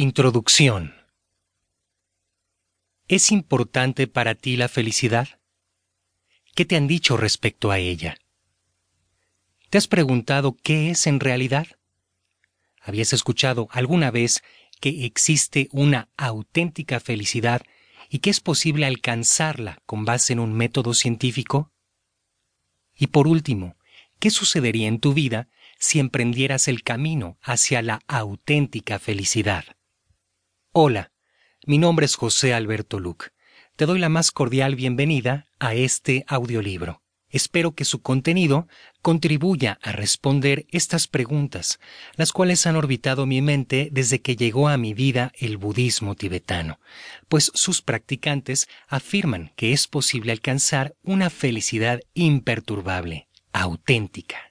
Introducción ¿Es importante para ti la felicidad? ¿Qué te han dicho respecto a ella? ¿Te has preguntado qué es en realidad? ¿Habías escuchado alguna vez que existe una auténtica felicidad y que es posible alcanzarla con base en un método científico? Y por último, ¿qué sucedería en tu vida si emprendieras el camino hacia la auténtica felicidad? Hola, mi nombre es José Alberto Luc. Te doy la más cordial bienvenida a este audiolibro. Espero que su contenido contribuya a responder estas preguntas, las cuales han orbitado mi mente desde que llegó a mi vida el budismo tibetano, pues sus practicantes afirman que es posible alcanzar una felicidad imperturbable, auténtica.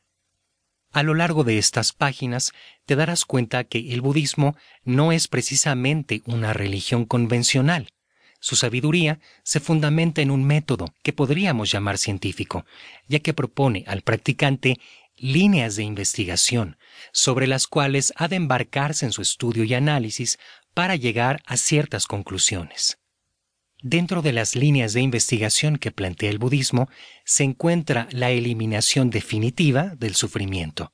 A lo largo de estas páginas te darás cuenta que el budismo no es precisamente una religión convencional. Su sabiduría se fundamenta en un método que podríamos llamar científico, ya que propone al practicante líneas de investigación sobre las cuales ha de embarcarse en su estudio y análisis para llegar a ciertas conclusiones. Dentro de las líneas de investigación que plantea el budismo se encuentra la eliminación definitiva del sufrimiento.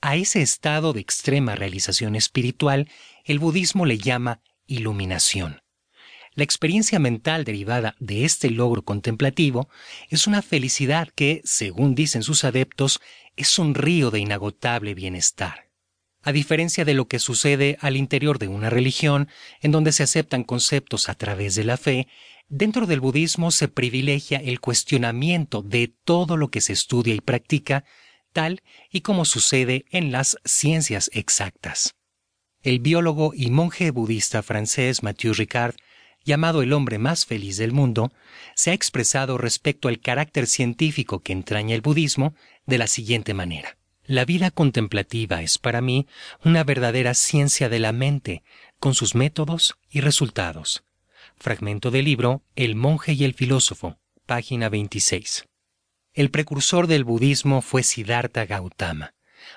A ese estado de extrema realización espiritual el budismo le llama iluminación. La experiencia mental derivada de este logro contemplativo es una felicidad que, según dicen sus adeptos, es un río de inagotable bienestar. A diferencia de lo que sucede al interior de una religión, en donde se aceptan conceptos a través de la fe, dentro del budismo se privilegia el cuestionamiento de todo lo que se estudia y practica, tal y como sucede en las ciencias exactas. El biólogo y monje budista francés Mathieu Ricard, llamado el hombre más feliz del mundo, se ha expresado respecto al carácter científico que entraña el budismo de la siguiente manera. La vida contemplativa es para mí una verdadera ciencia de la mente, con sus métodos y resultados. Fragmento del libro El monje y el filósofo, página 26. El precursor del budismo fue Siddhartha Gautama,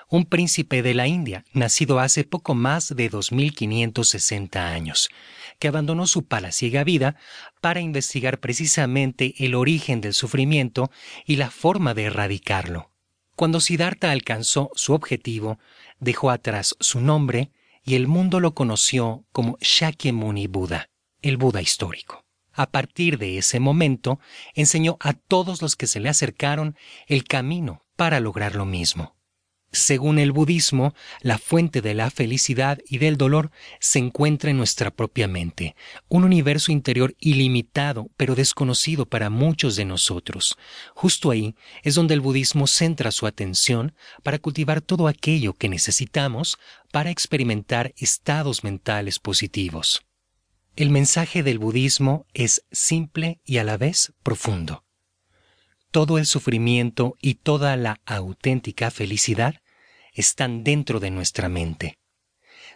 un príncipe de la India, nacido hace poco más de 2560 años, que abandonó su palaciega vida para investigar precisamente el origen del sufrimiento y la forma de erradicarlo. Cuando Siddhartha alcanzó su objetivo, dejó atrás su nombre y el mundo lo conoció como Shakyamuni Buda, el Buda histórico. A partir de ese momento, enseñó a todos los que se le acercaron el camino para lograr lo mismo. Según el budismo, la fuente de la felicidad y del dolor se encuentra en nuestra propia mente, un universo interior ilimitado pero desconocido para muchos de nosotros. Justo ahí es donde el budismo centra su atención para cultivar todo aquello que necesitamos para experimentar estados mentales positivos. El mensaje del budismo es simple y a la vez profundo todo el sufrimiento y toda la auténtica felicidad están dentro de nuestra mente.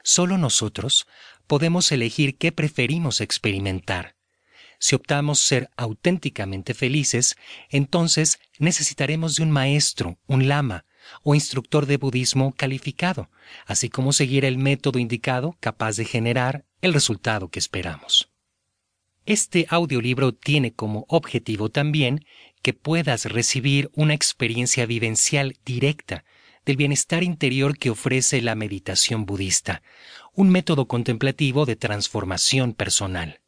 Solo nosotros podemos elegir qué preferimos experimentar. Si optamos ser auténticamente felices, entonces necesitaremos de un maestro, un lama o instructor de budismo calificado, así como seguir el método indicado capaz de generar el resultado que esperamos. Este audiolibro tiene como objetivo también que puedas recibir una experiencia vivencial directa del bienestar interior que ofrece la meditación budista, un método contemplativo de transformación personal.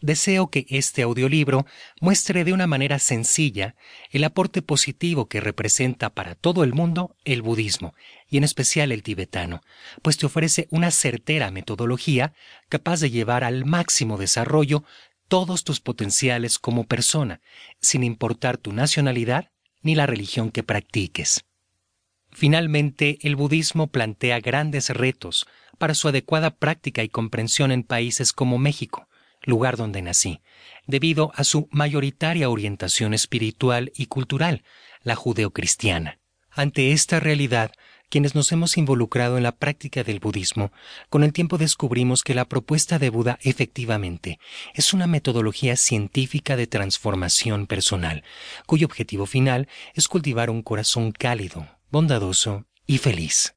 Deseo que este audiolibro muestre de una manera sencilla el aporte positivo que representa para todo el mundo el budismo, y en especial el tibetano, pues te ofrece una certera metodología capaz de llevar al máximo desarrollo todos tus potenciales como persona, sin importar tu nacionalidad ni la religión que practiques. Finalmente, el budismo plantea grandes retos para su adecuada práctica y comprensión en países como México, lugar donde nací, debido a su mayoritaria orientación espiritual y cultural, la judeocristiana. Ante esta realidad, quienes nos hemos involucrado en la práctica del budismo, con el tiempo descubrimos que la propuesta de Buda efectivamente es una metodología científica de transformación personal, cuyo objetivo final es cultivar un corazón cálido, bondadoso y feliz.